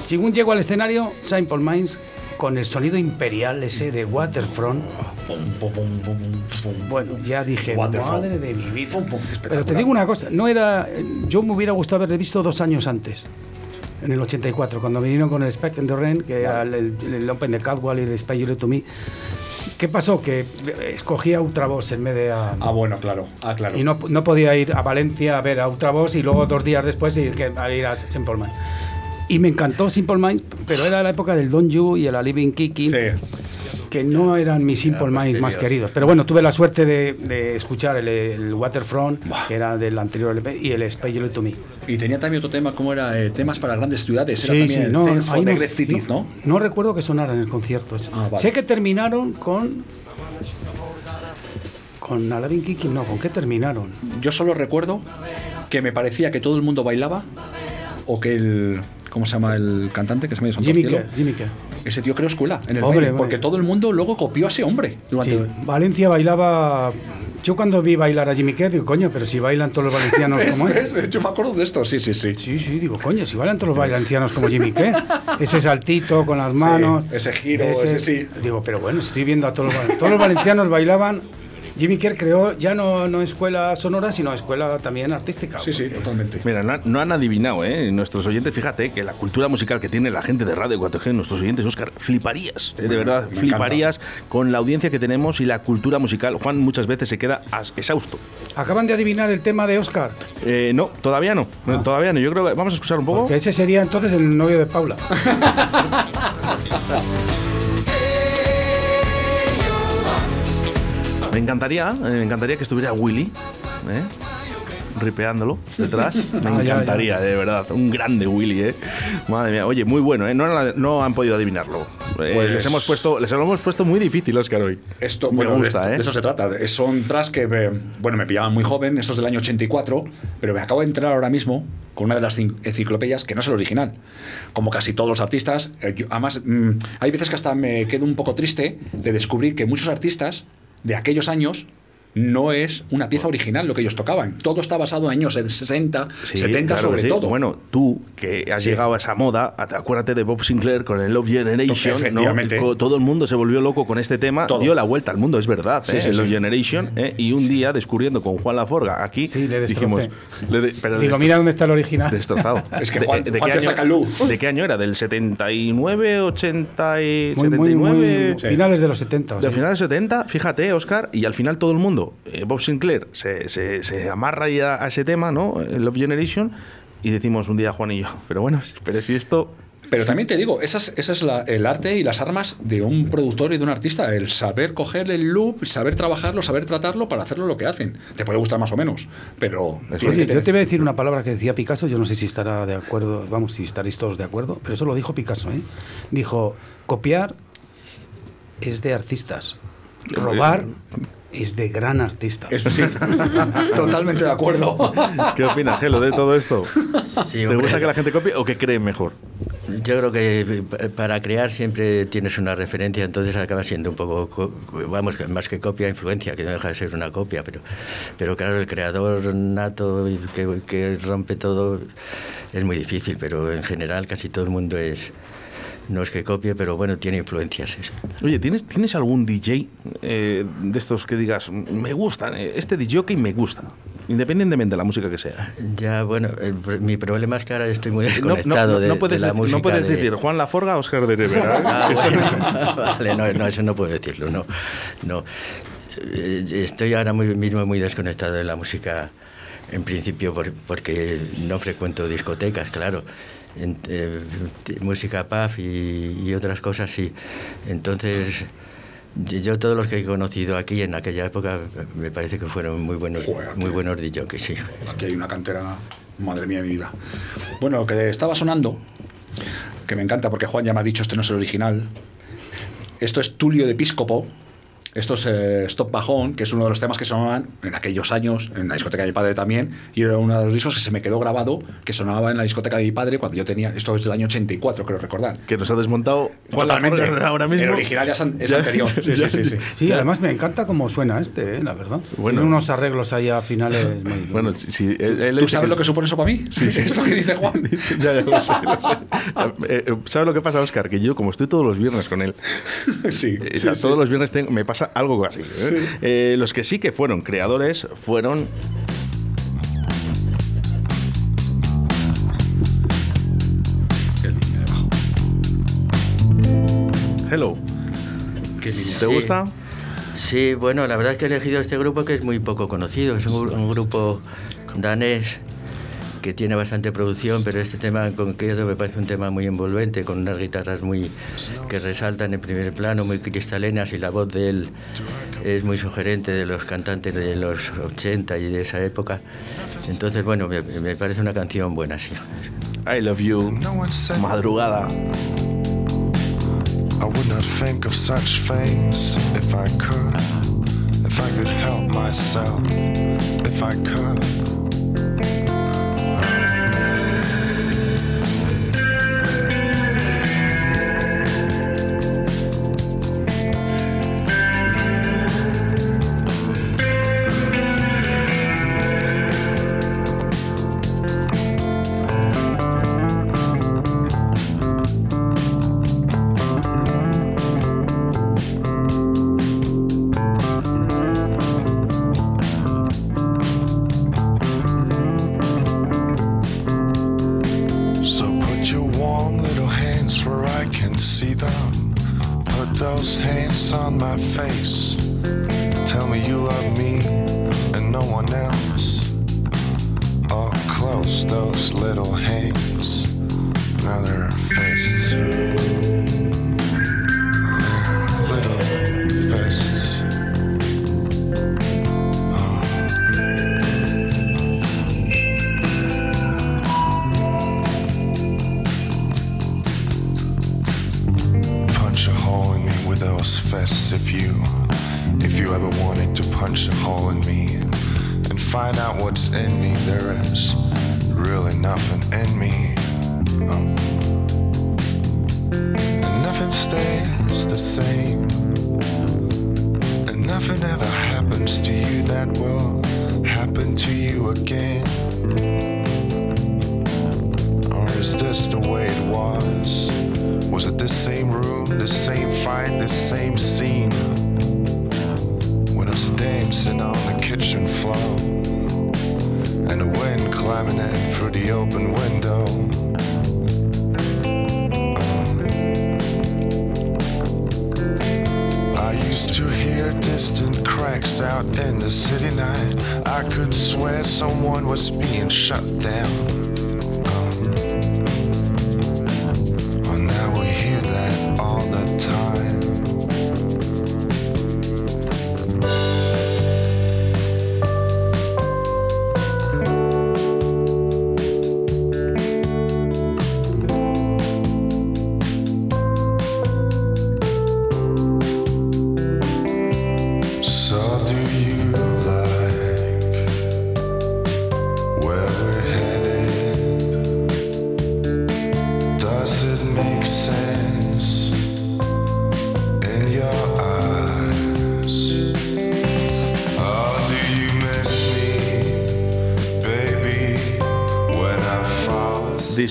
Según llego al escenario, Simple Minds con el sonido imperial ese de Waterfront. Bueno, ya dije, Waterfront. madre de mi vida. Pero te digo una cosa, no era. Yo me hubiera gustado haberle visto dos años antes, en el 84, cuando vinieron con el Spec and the Rain, que era el, el- Open de Catwall y el Spy You to Me. ¿Qué pasó? Que escogía Ultravox en vez de a... Ah, bueno, claro. Ah, claro. Y no, no podía ir a Valencia a ver a Ultravox y luego dos días después ir, a ir a Simple Minds. Y me encantó Simple Minds, pero era la época del Don You y el Living Kicking, que no eran mis Simple Minds más queridos. Pero bueno, tuve la suerte de, de escuchar el, el Waterfront, que era del anterior LP, y el Spell to Me. Y tenía también otro tema, ¿cómo era? Eh, temas para grandes ciudades. Era Sí, también sí, no, ahí no- Great Cities, ¿no? No recuerdo que sonara en el concierto. Ah, vale. Sé que terminaron con. Con Alavin Kicking, no, ¿con qué terminaron? Yo solo recuerdo que me parecía que todo el mundo bailaba o que el... ¿Cómo se llama el cantante? Que se me Jimmy? Kerr, Jimmy Kerr. Ese tío creó escuela en el Hombre, baile, hombre. porque todo el mundo luego copió a ese hombre. Sí, Valencia bailaba. Yo cuando vi bailar a Jimmy Kerr, digo, coño, pero si bailan todos los valencianos (laughs) como este. ¿Ves? Yo me acuerdo de esto, sí, sí, sí. Sí, sí, digo, coño, si bailan todos los valencianos como Jimmy Kerr. Ese saltito con las manos. ese giro, ese sí. Digo, pero bueno, estoy viendo a todos los valencianos. Todos los valencianos bailaban. Jimmy Kerr creó ya no, no escuela sonora, sino escuela también artística. Sí, sí, totalmente. Mira, no, no han adivinado, ¿eh? Nuestros oyentes, fíjate que la cultura musical que tiene la gente de Radio 4G, nuestros oyentes, Oscar, fliparías, ¿eh? de verdad, me fliparías con la audiencia que tenemos y la cultura musical. Juan muchas veces se queda exhausto. Acaban de adivinar el tema de Oscar. Eh, no, todavía no, no, todavía no. Yo creo que vamos a escuchar un poco. Que ese sería entonces el novio de Paula. (laughs) Me encantaría, eh, me encantaría que estuviera Willy, ¿eh? ripeándolo detrás. (laughs) Me Ah, encantaría, de verdad. Un grande Willy, ¿eh? Madre mía. Oye, muy bueno, ¿eh? No, no han podido adivinarlo. Eh, Pues- les, hemos puesto, les lo hemos puesto muy difícil, Oscar, hoy. Esto, me bueno, gusta, de, esto- ¿eh? de eso se trata. Son tracks que, eh, bueno, me pillaban muy joven, estos del año 84, pero me acabo de entrar ahora mismo con una de las enciclopedias que no es el original. Como casi todos los artistas, eh, yo- además, mm, hay veces que hasta me quedo un poco triste de descubrir que muchos artistas de aquellos años no es una pieza original lo que ellos tocaban. Todo está basado en años 60, Sí, 70 claro que sobre sí. todo. Bueno, tú que has llegado a esa moda, at- acuérdate de Bob Sinclair con el Love Generation, ¿no? Todo el mundo se volvió loco con este tema, Todo. dio la vuelta al mundo, es verdad, Sí, ¿eh? sí, el sí. Love Generation, ¿eh? y un día descubriendo con Juan Laforga aquí, Sí, le dijimos, le de- pero Digo, mira dónde está el original. destrozado. (laughs) Es que De- Juan- de, Juan te año, saca luz. ¿De qué año era? ¿Del 79, 80 y Muy, muy, 79? muy- Finales de los 70. Del sí. final de 70, fíjate, Oscar, y al final todo el mundo, eh, Bob Sinclair, se, se- se amarra ya a ese tema, ¿no? Love Generation, y decimos un día Juan y yo, pero bueno, pero si esto... Pero también te digo, esa es, esa es la- el arte y las armas de un productor y de un artista, el saber coger el loop, saber trabajarlo, saber tratarlo para hacerlo lo que hacen. Te puede gustar más o menos, pero... Yo te voy a decir una palabra que decía Picasso, yo no sé si estará de acuerdo, vamos, si estaréis todos de acuerdo, pero eso lo dijo Picasso, ¿eh? Dijo, copiar es de artistas, robar es de gran artista. Eso sí, (laughs) totalmente de acuerdo. (laughs) ¿Qué opinas, Gelo, de todo esto? Sí, ¿Te hombre. gusta que la gente copie o que cree mejor? Yo creo que eh, para crear siempre tienes una referencia, entonces acaba siendo un poco, co- vamos, que más que copia, influencia, que no deja de ser una copia, pero, pero claro, el creador nato que, que rompe todo es muy difícil, pero en general casi todo el mundo es, no es que copie, pero bueno, tiene influencias. eso. Oye, ¿tienes, ¿tienes algún DJ eh, de estos que digas, me gusta, eh, este DJ que me gusta, independientemente de la música que sea? Ya, bueno, el mi problema es que ahora estoy muy No, no, desconectado no, de, no de la música. no puedes de- decir Juan Laforga, Oscar de Rivera. ¿eh? (laughs) Ah, bueno. (laughs) vale, no, no, eso no puedo decirlo, no. no. Estoy ahora muy, mismo muy desconectado de la música, en principio por- porque no frecuento discotecas, claro. En- eh, música pub y, y otras cosas, sí. Entonces, yo, todos los que he conocido aquí en aquella época me parece que fueron muy buenos, Joder, muy buenos DJs, sí. Aquí hay una cantera, madre mía de mi vida. Bueno, lo que estaba sonando, que me encanta porque Juan ya me ha dicho, este no es el original. Esto es Tulio de Piscopo. Esto es eh, Stop Bajón, que es uno de los temas que sonaban en aquellos años, en la discoteca de mi padre también, y era uno de los discos que se me quedó grabado, que sonaba en la discoteca de mi padre cuando yo tenía, esto es del año 84, creo recordar. que nos ha desmontado Juan Totalmente. Ahora mismo. El original ya es an- es Ya- anterior. (laughs) Sí, ya- sí, sí, sí. Sí, además me encanta cómo suena este, ¿eh? la verdad. Bueno. Tiene unos arreglos ahí a finales. muy- Bueno, si, él- él ¿Tú sabes lo que supone eso para mí? (laughs) Sí, sí. Esto que dice Juan. (laughs) ya, ya lo sé, lo sé. Eh, eh, ¿Sabes lo que pasa, Oscar? Que yo, como estoy todos los viernes con él, sí. eh, o sea, sí, todos sí. los viernes tengo- me pasa algo así. ¿eh? Eh, los que sí que fueron creadores fueron. Hello. ¿Qué Línea. ¿Te Sí. gusta? Sí, bueno, la verdad es que he elegido este grupo que es muy poco conocido. Es un, un grupo danés que tiene bastante producción, pero este tema en concreto me parece un tema muy envolvente, con unas guitarras muy que resaltan en primer plano, muy cristalinas y la voz de él es muy sugerente de los cantantes de los 80 y de esa época. Entonces, bueno, me, me parece una canción buena, sí. I love you. Madrugada. I would not think of such things if I could. If I could help myself, if I could. Those fists if you if you ever wanted to punch a hole in me and, find out what's in me there is really nothing in me. Um, and nothing stays the same. And nothing ever happens to you that will happen to you again. Or is this the way it was was it the same room, the same fight, the same scene? When I was dancing on the kitchen floor, and the wind climbing in through the open window. Um, I used to hear distant cracks out in the city night. I could swear someone was being shut down.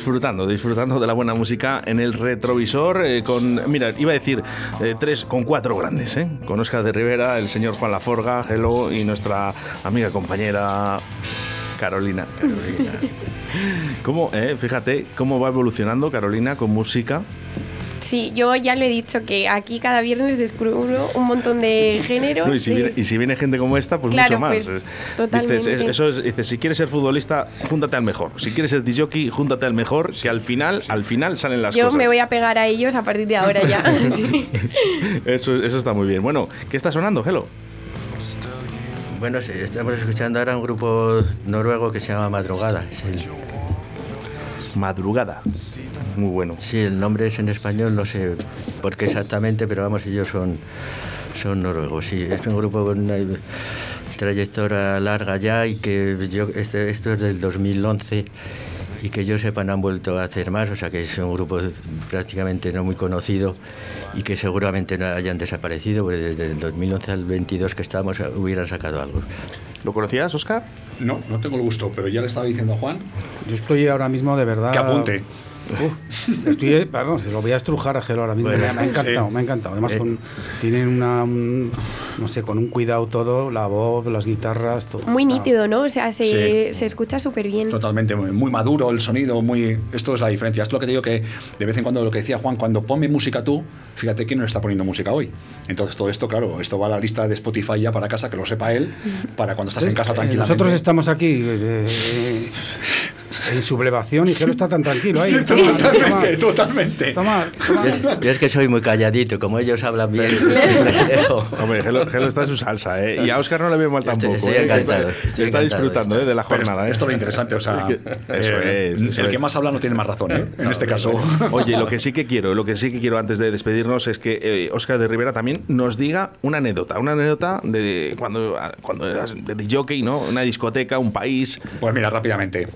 Disfrutando, disfrutando de la buena música en el retrovisor eh, con, mira, iba a decir eh, tres con cuatro grandes, ¿eh? con Oscar de Rivera, el señor Juan Laforga, Hello y nuestra amiga compañera Carolina. Carolina. (laughs) ¿Cómo, eh? Fíjate cómo va evolucionando Carolina con música. Sí, yo ya lo he dicho que aquí cada viernes descubro un montón de géneros. No, y, si de- viene, y si viene gente como esta, pues Claro, mucho más. pues, totalmente. Dices, es- eso es, dices, si quieres ser futbolista, júntate al mejor. Si quieres ser disjockey, júntate al mejor, que al final, al final salen las yo cosas. me voy a pegar a ellos a partir de ahora ya. (laughs) (laughs) Sí. Eso, eso está muy bien. Bueno, ¿qué está sonando, Hello? Bueno, sí, estamos escuchando ahora un grupo noruego que se llama Madrugada. Es el- Madrugada. Muy bueno. Sí, el nombre es en español, no sé por qué exactamente, pero vamos, ellos son, son noruegos. Sí, es un grupo con una trayectoria larga ya y que este, esto es del 2011 y que yo sepa no han vuelto a hacer más, o sea que es un grupo prácticamente no muy conocido y que seguramente no hayan desaparecido, porque desde el 2011 al 22 que estamos hubieran sacado algo. ¿Lo conocías, Oscar? No, no tengo el gusto, pero ya le estaba diciendo a Juan Yo estoy ahora mismo de verdad. que apunte. Estoy, vamos, se lo voy a estrujar a Gelo ahora mismo. Bueno, me, me ha encantado, sí. me ha encantado. Además, Eh. con, tienen una, un- no sé, con un cuidado todo, la voz, las guitarras, todo. Muy Está- nítido, ¿no? O sea, se, Sí. se escucha súper bien. Totalmente, muy muy maduro el sonido, muy esto es la diferencia. Es lo que te digo que de vez en cuando lo que decía Juan, cuando ponme música tú, fíjate quién nos está poniendo música hoy. Entonces todo esto, claro, esto va a la lista de Spotify ya para casa, que lo sepa él, para cuando estás en casa Eh, tranquilamente. Nosotros estamos aquí eh, eh, en sublevación y Gelo está tan tranquilo ahí. Sí, Toma, totalmente, toma, totalmente. toma, toma. Yo es, yo es que soy muy calladito, como ellos hablan bien. Hombre, Gelo, Gelo está en su salsa, ¿eh? Y a Oscar no le veo mal Estoy- tampoco. estoy ¿eh? encantado, Está, estoy está encantado disfrutando de ¿eh? de la jornada. ¿eh? esto es lo interesante, o sea, Que- Eso eh, es. eso el es. que más habla no tiene más razón, ¿eh? En este caso. (laughs) Oye, lo que sí que quiero, lo que sí que quiero antes de despedirnos es que eh, Óscar de Rivera también nos diga una anécdota, una anécdota de cuando, cuando eras de jockey, ¿no? Una discoteca, un país. Pues mira, rápidamente.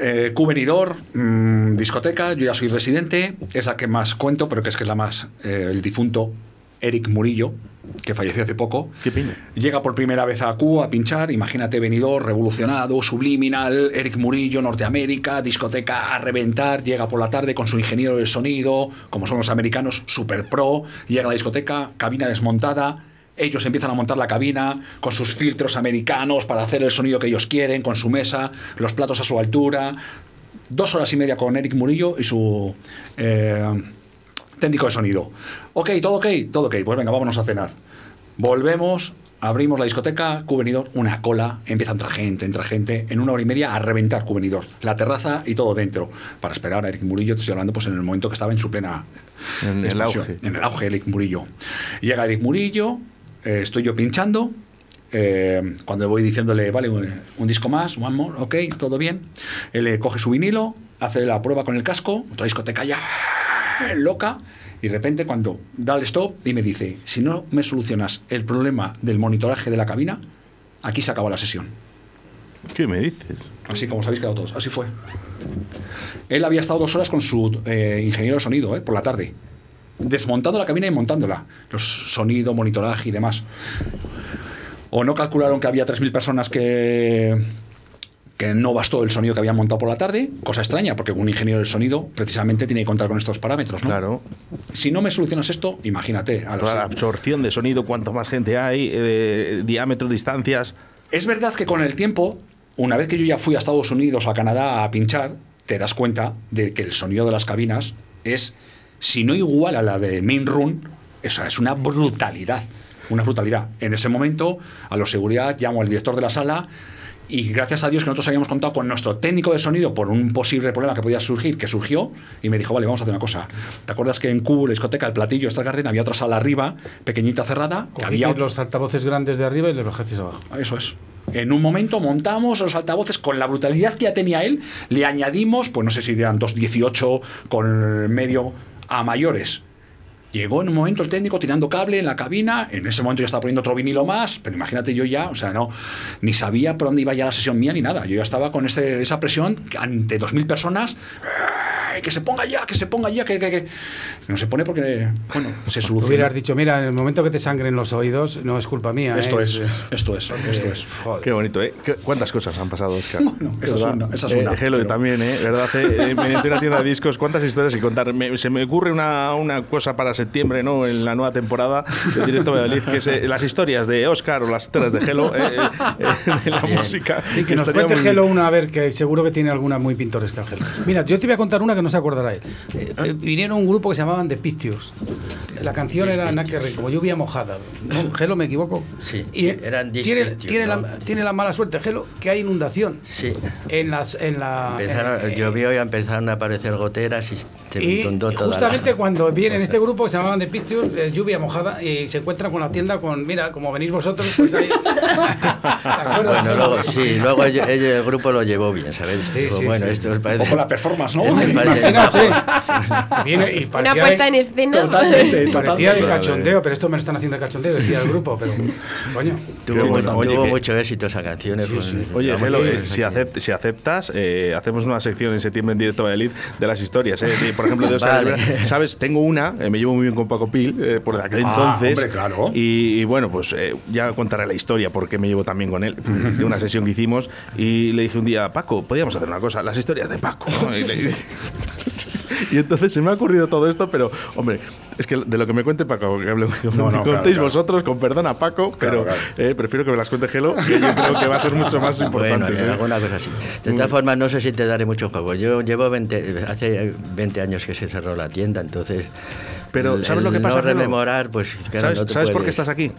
Eh, Q venidor, mm, discoteca, yo ya soy residente, es la que más cuento, pero que es que es la más, eh, el difunto Eric Murillo, que falleció hace poco. ¿Qué? Llega por primera vez a Q a pinchar, imagínate venidor, revolucionado, subliminal, Eric Murillo, Norteamérica, discoteca a reventar, llega por la tarde con su ingeniero de sonido, como son los americanos, super pro, llega a la discoteca, cabina desmontada, ellos empiezan a montar la cabina con sus filtros americanos para hacer el sonido que ellos quieren, con su mesa, los platos a su altura, dos horas y media con Eric Murillo y su... eh, técnico de sonido. Ok, todo ok, todo ok. Pues venga, vámonos a cenar. Volvemos, abrimos la discoteca, Cubenidor, una cola, empieza a entrar gente, entra gente, en una hora y media a reventar Cubenidor. La terraza y todo dentro. Para esperar a Eric Murillo, te estoy hablando pues en el momento que estaba en su plena En el auge. En el auge, Eric Murillo. Llega Eric Murillo, eh, estoy yo pinchando. eh, cuando voy diciéndole, vale, un, un disco más, one more, ok, todo bien. Él le coge su vinilo, hace la prueba con el casco, otra discoteca ya loca, y de repente cuando da el stop y me dice, si no me solucionas el problema del monitoraje de la cabina, aquí se acaba la sesión. ¿Qué me dices? Así como os habéis quedado todos, así fue. Él había estado dos horas con su eh, ingeniero de sonido, eh, por la tarde, desmontando la cabina y montándola, los sonido, monitoraje y demás. O no calcularon que había 3.000 personas que, que no bastó el sonido que habían montado por la tarde, cosa extraña, porque un ingeniero de sonido precisamente tiene que contar con estos parámetros, ¿no? Claro. Si no me solucionas esto, imagínate. a La absorción de sonido, cuanto más gente hay, eh, diámetro, distancias. Es verdad que con el tiempo, una vez que yo ya fui a Estados Unidos o a Canadá a pinchar, te das cuenta de que el sonido de las cabinas es, si no igual a la de Main Room, eso es una brutalidad. Una brutalidad. En ese momento, a los seguridad llamo al director de la sala y gracias a Dios que nosotros habíamos contado con nuestro técnico de sonido por un posible problema que podía surgir, que surgió, y me dijo, vale, vamos a hacer una cosa. ¿Te acuerdas que en Q, la discoteca, el platillo, esta Garden, había otra sala arriba, pequeñita cerrada, que había los altavoces grandes de arriba y les bajasteis abajo. eso es. En un momento montamos los altavoces con la brutalidad que ya tenía él, le añadimos, pues no sé si eran 2.18 con medio a mayores. Llegó en un momento el técnico tirando cable en la cabina, en ese momento yo estaba poniendo otro vinilo más, pero imagínate yo ya, o sea, no, ni sabía por dónde iba ya la sesión mía ni nada. Yo ya estaba con ese- esa presión ante 2.000 personas, ¡ay, que se ponga ya, que se ponga ya, que, que, que- no se pone porque, bueno, se soluciona. Hubieras dicho, mira, en el momento que te sangren los oídos, no es culpa mía. Esto ¿eh? es, esto es, esto es. Joder. Qué bonito, ¿eh? ¿Cuántas cosas han pasado, Oscar? Bueno, esa es una, esa es Eh, una, Gelo pero- también, ¿eh? ¿Verdad? Eh, eh, mediante una tienda de discos, ¿cuántas historias hay que contar? Me- se me ocurre una, una cosa para septiembre, ¿no? En la nueva temporada de Directo Valladolid, que es eh, las historias de Oscar o las historias de eh, eh, eh, de la música. Sí, que nos cuente muy- Gelo una, a ver, que seguro que tiene alguna muy pintoresca Gelo. Mira, yo te voy a contar una que no se acordará él. Eh, eh, vinieron un grupo que se llamaban The Pictures. La canción era Nakerre, como lluvia mojada. ¿No? Gelo, ¿me equivoco? Sí, Y eh, eran tiene, tiene, ¿no? la, tiene la mala suerte, Gelo, que hay inundación. Sí. En las, en la, Empezaron, llovió y empezaron a aparecer goteras y se y la- justamente cuando vienen este grupo que se llamaban The Pictures, eh, lluvia mojada, y se encuentran con la tienda con, mira, como venís vosotros, pues ahí. (laughs) Bueno, luego, sí, luego ello- ello- el grupo lo llevó bien, ¿sabes? Sí, sí, bueno, sí. esto es Un parece... poco la performance, ¿no? (laughs) parece- Imagínate. (laughs) Viene y Una puesta de- en escena. Totalmente, Parecía de cachondeo, pero esto me lo están haciendo de cachondeo, decía el grupo, pero coño. Tuvo, bueno. Oye, tuvo que- mucho éxito esa canción. fue- Oye, vamos, Gelo, que- eh, si, acept- si aceptas, eh, hacemos una sección en septiembre en directo Valladolid de las historias. eh. De, por ejemplo, de Oscar Vale. ¿Sabes? Tengo una, eh, me llevo muy bien con Paco Pil, eh, por aquel Ah, entonces. hombre, claro. Y, y bueno, pues eh, ya contaré la historia, porque me llevo también con él, de una sesión que hicimos. Y le dije un día, Paco, podríamos hacer una cosa, las historias de Paco. ¿no? Y, le- (laughs) y entonces se me ha ocurrido todo esto, pero, hombre, es que de lo que me cuente Paco, que, hable- que No, no, me claro, contéis claro. vosotros, con perdón a Paco, pero claro. eh, prefiero que me las cuente Gelo, que yo creo que va a ser mucho más Bueno, importante. ¿eh? alguna cosa así. De todas formas, no sé si te daré mucho juego. Yo llevo 20, hace 20 años que se cerró la tienda, entonces. Pero, ¿sabes lo que pasa, No rememorar, pues. claro, ¿Sabes, no sabes por qué estás aquí?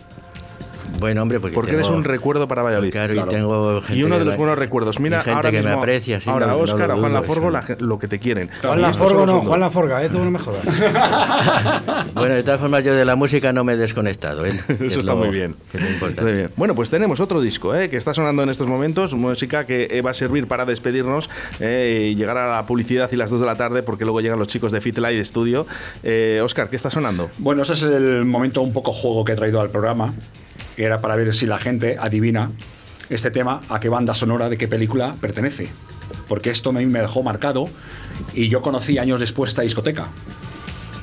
Hombre, porque. Porque tengo- eres un recuerdo para Valladolid. Claro, Claro. y tengo gente Y uno que de los me- buenos recuerdos. Mira, gente ahora que mismo, me aprecia. sí, ahora no- a no a Juan Laforgo, la lo que te quieren. Juan Y la estos son Forgo los no. Juan la Forga, ¿eh? Tú no me jodas. (laughs) Bueno, de todas formas, yo de la música no me he desconectado. ¿eh? (laughs) Es Eso está lo- muy bien. es. Muy. Bueno, pues tenemos otro disco ¿eh? que está sonando en estos momentos, música que eh, va a servir para despedirnos eh, y llegar a la publicidad y las 2 de la tarde, porque luego llegan los chicos de Fit Live Studio. Eh, Oscar, ¿qué está sonando? Bueno, ese es el momento un poco juego que he traído al programa, que era para ver si la gente adivina este tema a qué banda sonora de qué película pertenece. Porque esto mí me dejó marcado y yo conocí años después esta discoteca,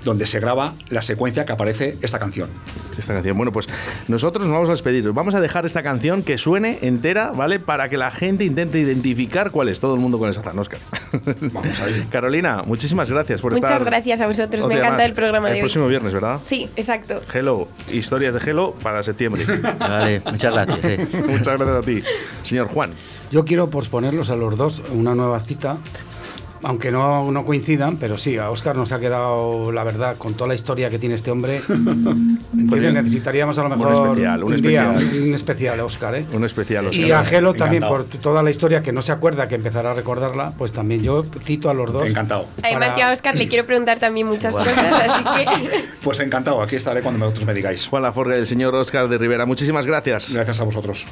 donde se graba la secuencia que aparece esta canción. Esta canción. Bueno, pues nosotros nos vamos a despedir. Vamos a dejar esta canción que suene entera, ¿vale? Para que la gente intente identificar cuál es todo el mundo con esa tan Oscar. (laughs) Vamos ahí. Carolina, muchísimas gracias por Muchas estar. gracias a vosotros. otro Me encanta más. el programa El de hoy. próximo viernes, ¿verdad? Sí, exacto. Hello, historias de Hello para septiembre. (laughs) Vale, muchas gracias. eh. Muchas gracias a ti. Señor Juan. Yo quiero posponerlos a los dos una nueva cita, aunque no, no coincidan, pero sí, a Oscar nos ha quedado, la verdad, con toda la historia que tiene este hombre. (laughs) ¿entiendes? Necesitaríamos a lo Un mejor especial, un día, especial. un especial, Oscar. ¿eh? Un especial, Oscar. Y a Gelo también, por toda la historia que no se acuerda, que empezará a recordarla, pues también yo cito a los dos. Encantado. Además, Para- yo a Oscar le quiero preguntar también muchas cosas, así que (laughs) Pues encantado, aquí estaré cuando vosotros me digáis. Juan Laforga el señor Oscar de Rivera. Muchísimas gracias. Gracias a vosotros.